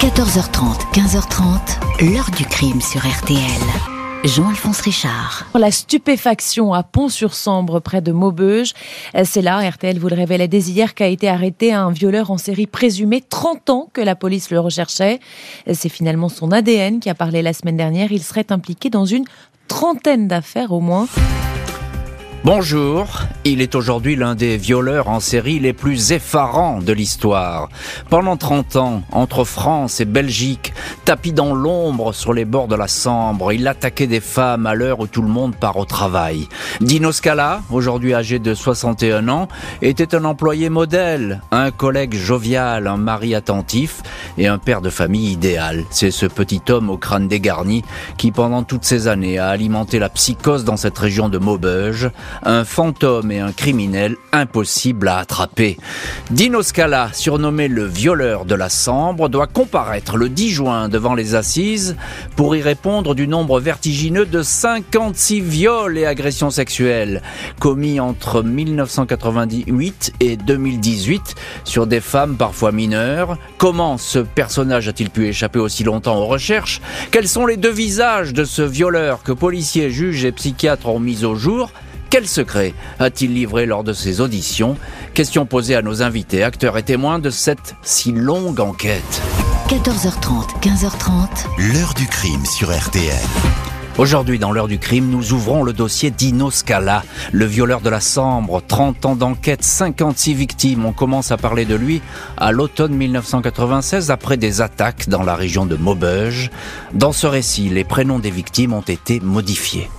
14h30, 15h30, l'heure du crime sur RTL. Jean-Alphonse Richard. La stupéfaction à Pont-sur-Sambre, près de Maubeuge. C'est là, RTL vous le révélait dès hier, qu'a été arrêté un violeur en série présumé 30 ans que la police le recherchait. C'est finalement son ADN qui a parlé la semaine dernière. Il serait impliqué dans une trentaine d'affaires au moins. Bonjour, il est aujourd'hui l'un des violeurs en série les plus effarants de l'histoire. Pendant 30 ans, entre France et Belgique, tapis dans l'ombre sur les bords de la Sambre, il attaquait des femmes à l'heure où tout le monde part au travail. Dino Scala, aujourd'hui âgé de 61 ans, était un employé modèle, un collègue jovial, un mari attentif et un père de famille idéal. C'est ce petit homme au crâne dégarni qui pendant toutes ces années a alimenté la psychose dans cette région de Maubeuge un fantôme et un criminel impossible à attraper. Dino Scala, surnommé le violeur de la Sambre, doit comparaître le 10 juin devant les assises pour y répondre du nombre vertigineux de 56 viols et agressions sexuelles commis entre 1998 et 2018 sur des femmes parfois mineures. Comment ce personnage a-t-il pu échapper aussi longtemps aux recherches? Quels sont les deux visages de ce violeur que policiers, juges et psychiatres ont mis au jour? Quel secret a-t-il livré lors de ses auditions Question posée à nos invités, acteurs et témoins de cette si longue enquête. 14h30, 15h30. L'heure du crime sur RTL. Aujourd'hui, dans l'heure du crime, nous ouvrons le dossier d'Ino Scala, le violeur de la Sambre. 30 ans d'enquête, 56 victimes. On commence à parler de lui à l'automne 1996 après des attaques dans la région de Maubeuge. Dans ce récit, les prénoms des victimes ont été modifiés.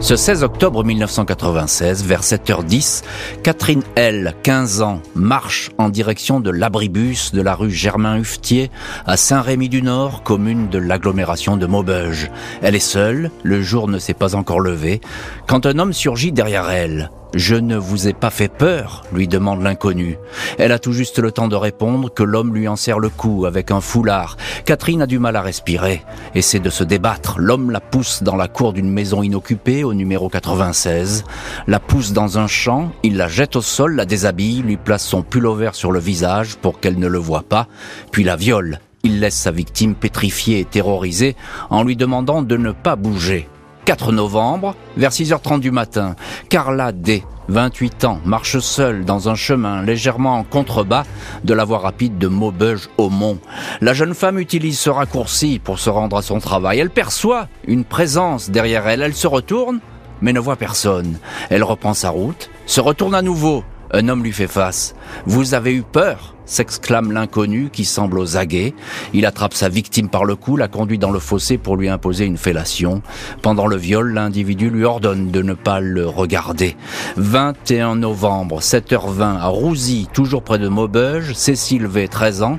Ce 16 octobre 1996, vers 7h10, Catherine L, 15 ans, marche en direction de l'abribus de la rue Germain-Huftier à Saint-Rémy-du-Nord, commune de l'agglomération de Maubeuge. Elle est seule, le jour ne s'est pas encore levé, quand un homme surgit derrière elle. Je ne vous ai pas fait peur lui demande l'inconnu. Elle a tout juste le temps de répondre que l'homme lui en serre le cou avec un foulard. Catherine a du mal à respirer, essaie de se débattre. L'homme la pousse dans la cour d'une maison inoccupée au numéro 96, la pousse dans un champ, il la jette au sol, la déshabille, lui place son pullover sur le visage pour qu'elle ne le voie pas, puis la viole. Il laisse sa victime pétrifiée et terrorisée en lui demandant de ne pas bouger. 4 novembre, vers 6h30 du matin, Carla D, 28 ans, marche seule dans un chemin légèrement en contrebas de la voie rapide de Maubeuge au Mont. La jeune femme utilise ce raccourci pour se rendre à son travail. Elle perçoit une présence derrière elle. Elle se retourne, mais ne voit personne. Elle reprend sa route, se retourne à nouveau. Un homme lui fait face. Vous avez eu peur s'exclame l'inconnu qui semble aux aguets. Il attrape sa victime par le cou, la conduit dans le fossé pour lui imposer une fellation. Pendant le viol, l'individu lui ordonne de ne pas le regarder. 21 novembre, 7h20, à Rouzy, toujours près de Maubeuge, Cécile V, 13 ans,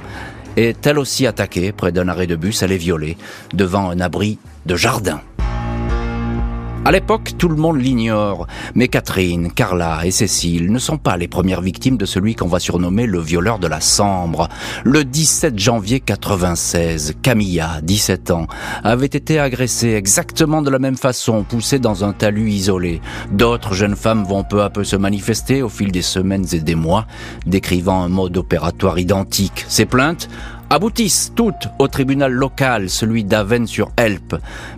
est elle aussi attaquée près d'un arrêt de bus. Elle est violée devant un abri de jardin. À l'époque, tout le monde l'ignore, mais Catherine, Carla et Cécile ne sont pas les premières victimes de celui qu'on va surnommer le violeur de la Sambre. Le 17 janvier 96, Camilla, 17 ans, avait été agressée exactement de la même façon, poussée dans un talus isolé. D'autres jeunes femmes vont peu à peu se manifester au fil des semaines et des mois, décrivant un mode opératoire identique. Ces plaintes aboutissent toutes au tribunal local, celui d'Aven sur Helpe,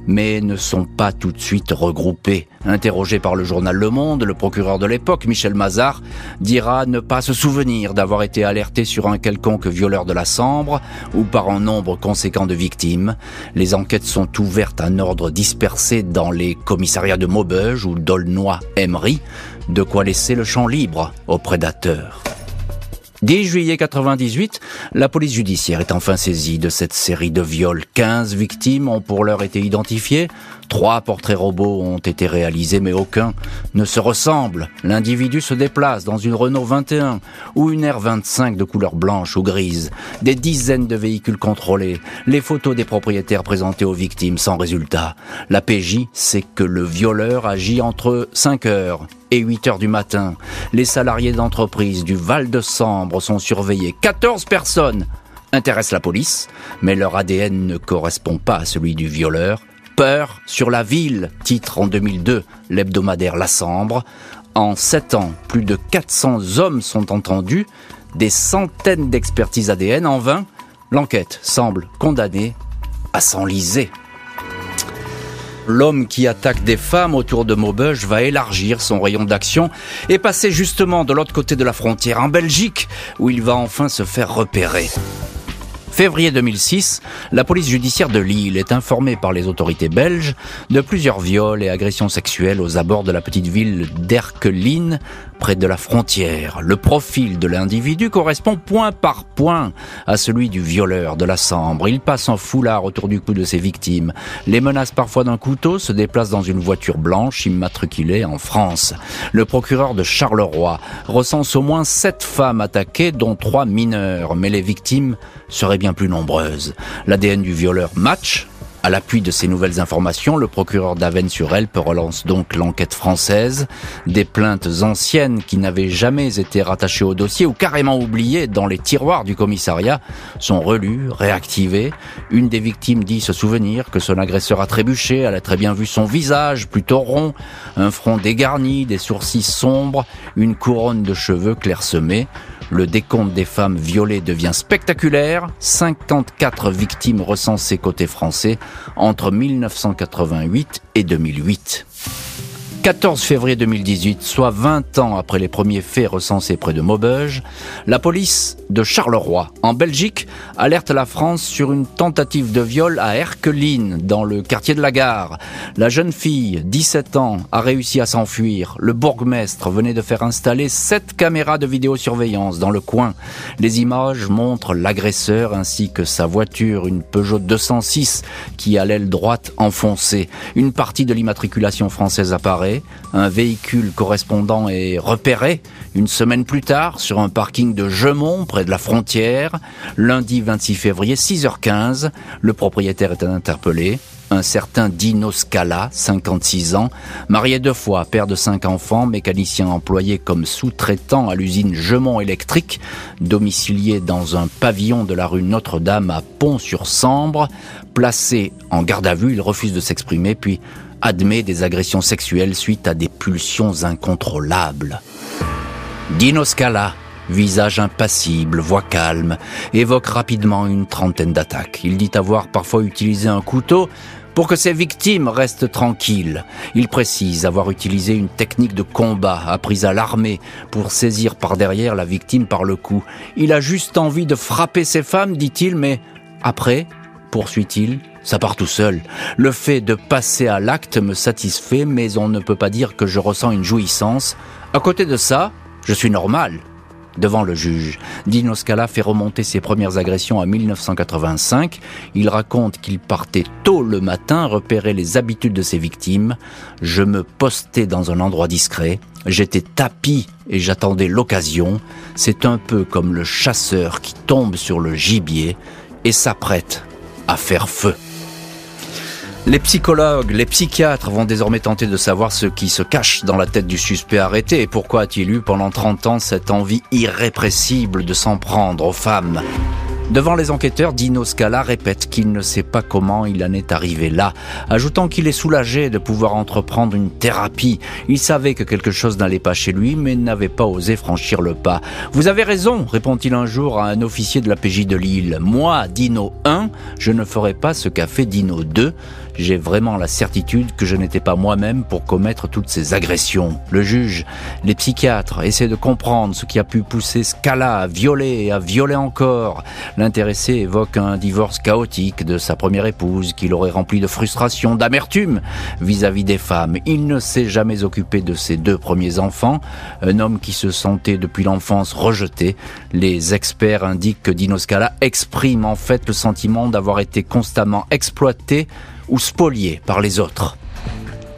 mais ne sont pas tout de suite regroupées. Interrogé par le journal Le Monde, le procureur de l'époque, Michel Mazard, dira ne pas se souvenir d'avoir été alerté sur un quelconque violeur de la Sambre ou par un nombre conséquent de victimes. Les enquêtes sont ouvertes à un ordre dispersé dans les commissariats de Maubeuge ou d'Aulnoy-Emery, de quoi laisser le champ libre aux prédateurs. 10 juillet 98, la police judiciaire est enfin saisie de cette série de viols. 15 victimes ont pour l'heure été identifiées. Trois portraits robots ont été réalisés, mais aucun ne se ressemble. L'individu se déplace dans une Renault 21 ou une R25 de couleur blanche ou grise. Des dizaines de véhicules contrôlés. Les photos des propriétaires présentées aux victimes sans résultat. La PJ sait que le violeur agit entre 5 heures et 8 heures du matin. Les salariés d'entreprise du Val de Sambre sont surveillés. 14 personnes intéressent la police, mais leur ADN ne correspond pas à celui du violeur. Peur sur la ville, titre en 2002 l'hebdomadaire La Sambre. En 7 ans, plus de 400 hommes sont entendus, des centaines d'expertises ADN en vain. L'enquête semble condamnée à s'enliser. L'homme qui attaque des femmes autour de Maubeuge va élargir son rayon d'action et passer justement de l'autre côté de la frontière, en Belgique, où il va enfin se faire repérer février 2006, la police judiciaire de Lille est informée par les autorités belges de plusieurs viols et agressions sexuelles aux abords de la petite ville d'Erkeline, près de la frontière. Le profil de l'individu correspond point par point à celui du violeur de la Sambre. Il passe en foulard autour du cou de ses victimes, les menace parfois d'un couteau, se déplace dans une voiture blanche immatriculée en France. Le procureur de Charleroi recense au moins sept femmes attaquées, dont trois mineurs, mais les victimes seraient bien plus nombreuses. L'ADN du violeur match à l'appui de ces nouvelles informations, le procureur d'Avennes-sur-Elpe relance donc l'enquête française. Des plaintes anciennes qui n'avaient jamais été rattachées au dossier ou carrément oubliées dans les tiroirs du commissariat sont relues, réactivées. Une des victimes dit se souvenir que son agresseur a trébuché, elle a très bien vu son visage plutôt rond, un front dégarni, des sourcils sombres, une couronne de cheveux clairsemés. Le décompte des femmes violées devient spectaculaire. 54 victimes recensées côté français entre 1988 et 2008. 14 février 2018, soit 20 ans après les premiers faits recensés près de Maubeuge, la police de Charleroi, en Belgique, alerte la France sur une tentative de viol à Erkeline, dans le quartier de la gare. La jeune fille, 17 ans, a réussi à s'enfuir. Le bourgmestre venait de faire installer 7 caméras de vidéosurveillance dans le coin. Les images montrent l'agresseur ainsi que sa voiture, une Peugeot 206, qui a l'aile droite enfoncée. Une partie de l'immatriculation française apparaît un véhicule correspondant est repéré une semaine plus tard sur un parking de Gemont près de la frontière. Lundi 26 février, 6h15, le propriétaire est interpellé un certain Dino Scala, 56 ans, marié deux fois, père de cinq enfants, mécanicien employé comme sous-traitant à l'usine Gemont Électrique, domicilié dans un pavillon de la rue Notre-Dame à Pont-sur-Sambre. Placé en garde à vue, il refuse de s'exprimer, puis admet des agressions sexuelles suite à des pulsions incontrôlables. Dino Scala, visage impassible, voix calme, évoque rapidement une trentaine d'attaques. Il dit avoir parfois utilisé un couteau pour que ses victimes restent tranquilles. Il précise avoir utilisé une technique de combat apprise à l'armée pour saisir par derrière la victime par le cou. Il a juste envie de frapper ses femmes, dit-il, mais après, poursuit-il, ça part tout seul. Le fait de passer à l'acte me satisfait, mais on ne peut pas dire que je ressens une jouissance. À côté de ça, je suis normal. Devant le juge, Dino Scala fait remonter ses premières agressions à 1985. Il raconte qu'il partait tôt le matin repérer les habitudes de ses victimes. Je me postais dans un endroit discret. J'étais tapis et j'attendais l'occasion. C'est un peu comme le chasseur qui tombe sur le gibier et s'apprête à faire feu. Les psychologues, les psychiatres vont désormais tenter de savoir ce qui se cache dans la tête du suspect arrêté et pourquoi a-t-il eu pendant 30 ans cette envie irrépressible de s'en prendre aux femmes. Devant les enquêteurs, Dino Scala répète qu'il ne sait pas comment il en est arrivé là, ajoutant qu'il est soulagé de pouvoir entreprendre une thérapie. Il savait que quelque chose n'allait pas chez lui, mais n'avait pas osé franchir le pas. Vous avez raison, répond-il un jour à un officier de la PJ de Lille. Moi, Dino 1, je ne ferai pas ce qu'a fait Dino 2 j'ai vraiment la certitude que je n'étais pas moi-même pour commettre toutes ces agressions. Le juge, les psychiatres essaient de comprendre ce qui a pu pousser Scala à violer et à violer encore. L'intéressé évoque un divorce chaotique de sa première épouse qui l'aurait rempli de frustration, d'amertume vis-à-vis des femmes. Il ne s'est jamais occupé de ses deux premiers enfants, un homme qui se sentait depuis l'enfance rejeté. Les experts indiquent que Dino Scala exprime en fait le sentiment d'avoir été constamment exploité ou spoliés par les autres.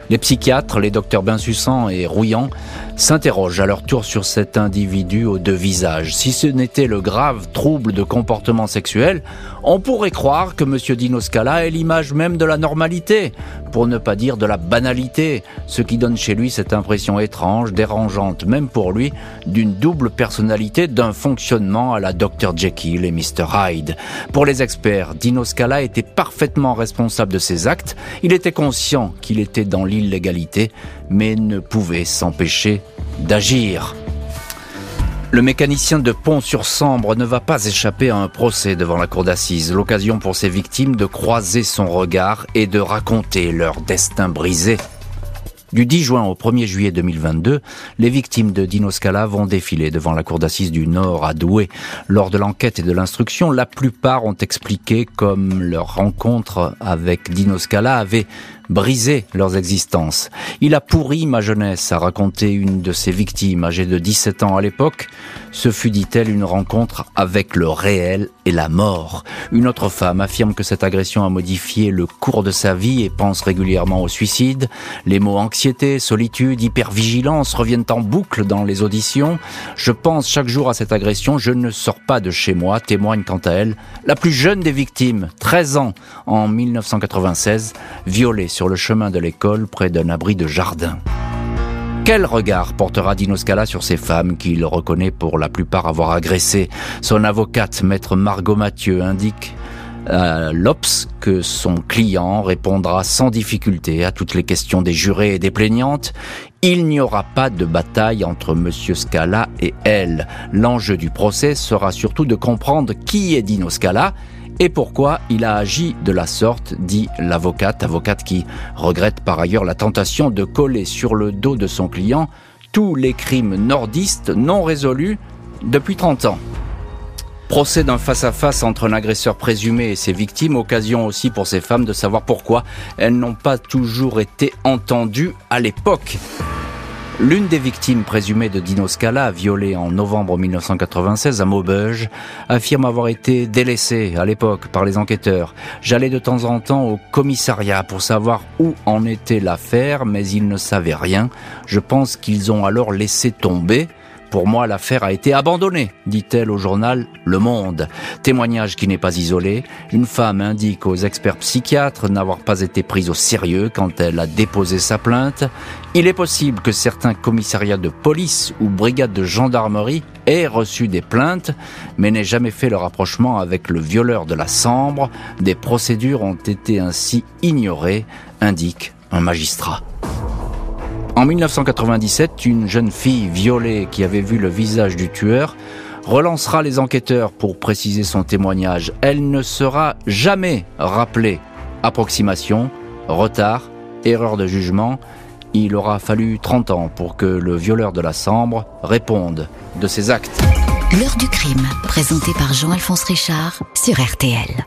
Les psychiatres, les docteurs Bensussan et Rouillant, s'interrogent à leur tour sur cet individu aux deux visages. Si ce n'était le grave trouble de comportement sexuel, on pourrait croire que M. Dino Scala est l'image même de la normalité, pour ne pas dire de la banalité, ce qui donne chez lui cette impression étrange, dérangeante même pour lui, d'une double personnalité, d'un fonctionnement à la Dr Jekyll et Mr Hyde. Pour les experts, Dino Scala était parfaitement responsable de ses actes, il était conscient qu'il était dans l'illégalité, mais ne pouvait s'empêcher d'agir. Le mécanicien de Pont-sur-Sambre ne va pas échapper à un procès devant la cour d'assises, l'occasion pour ses victimes de croiser son regard et de raconter leur destin brisé. Du 10 juin au 1er juillet 2022, les victimes de Dino Scala vont défiler devant la cour d'assises du Nord à Douai. Lors de l'enquête et de l'instruction, la plupart ont expliqué comme leur rencontre avec Dino Scala avait brisé leurs existences. Il a pourri ma jeunesse, a raconté une de ses victimes, âgée de 17 ans à l'époque. Ce fut, dit-elle, une rencontre avec le réel et la mort. Une autre femme affirme que cette agression a modifié le cours de sa vie et pense régulièrement au suicide. Les mots anxiété, solitude, hypervigilance reviennent en boucle dans les auditions. Je pense chaque jour à cette agression, je ne sors pas de chez moi, témoigne quant à elle la plus jeune des victimes, 13 ans, en 1996, violée sur le chemin de l'école près d'un abri de jardin. Quel regard portera Dino Scala sur ces femmes qu'il reconnaît pour la plupart avoir agressées Son avocate, maître Margot Mathieu, indique à l'Obs que son client répondra sans difficulté à toutes les questions des jurés et des plaignantes. Il n'y aura pas de bataille entre Monsieur Scala et elle. L'enjeu du procès sera surtout de comprendre qui est Dino Scala et pourquoi il a agi de la sorte, dit l'avocate, avocate qui regrette par ailleurs la tentation de coller sur le dos de son client tous les crimes nordistes non résolus depuis 30 ans. Procès d'un face-à-face entre un agresseur présumé et ses victimes, occasion aussi pour ces femmes de savoir pourquoi elles n'ont pas toujours été entendues à l'époque. L'une des victimes présumées de Dino Scala, violée en novembre 1996 à Maubeuge, affirme avoir été délaissée à l'époque par les enquêteurs. J'allais de temps en temps au commissariat pour savoir où en était l'affaire, mais ils ne savaient rien. Je pense qu'ils ont alors laissé tomber. Pour moi, l'affaire a été abandonnée, dit-elle au journal Le Monde. Témoignage qui n'est pas isolé. Une femme indique aux experts psychiatres n'avoir pas été prise au sérieux quand elle a déposé sa plainte. Il est possible que certains commissariats de police ou brigades de gendarmerie aient reçu des plaintes, mais n'aient jamais fait le rapprochement avec le violeur de la Sambre. Des procédures ont été ainsi ignorées, indique un magistrat. En 1997, une jeune fille violée qui avait vu le visage du tueur relancera les enquêteurs pour préciser son témoignage. Elle ne sera jamais rappelée. Approximation, retard, erreur de jugement. Il aura fallu 30 ans pour que le violeur de la Sambre réponde de ses actes. L'heure du crime, présenté par Jean-Alphonse Richard sur RTL.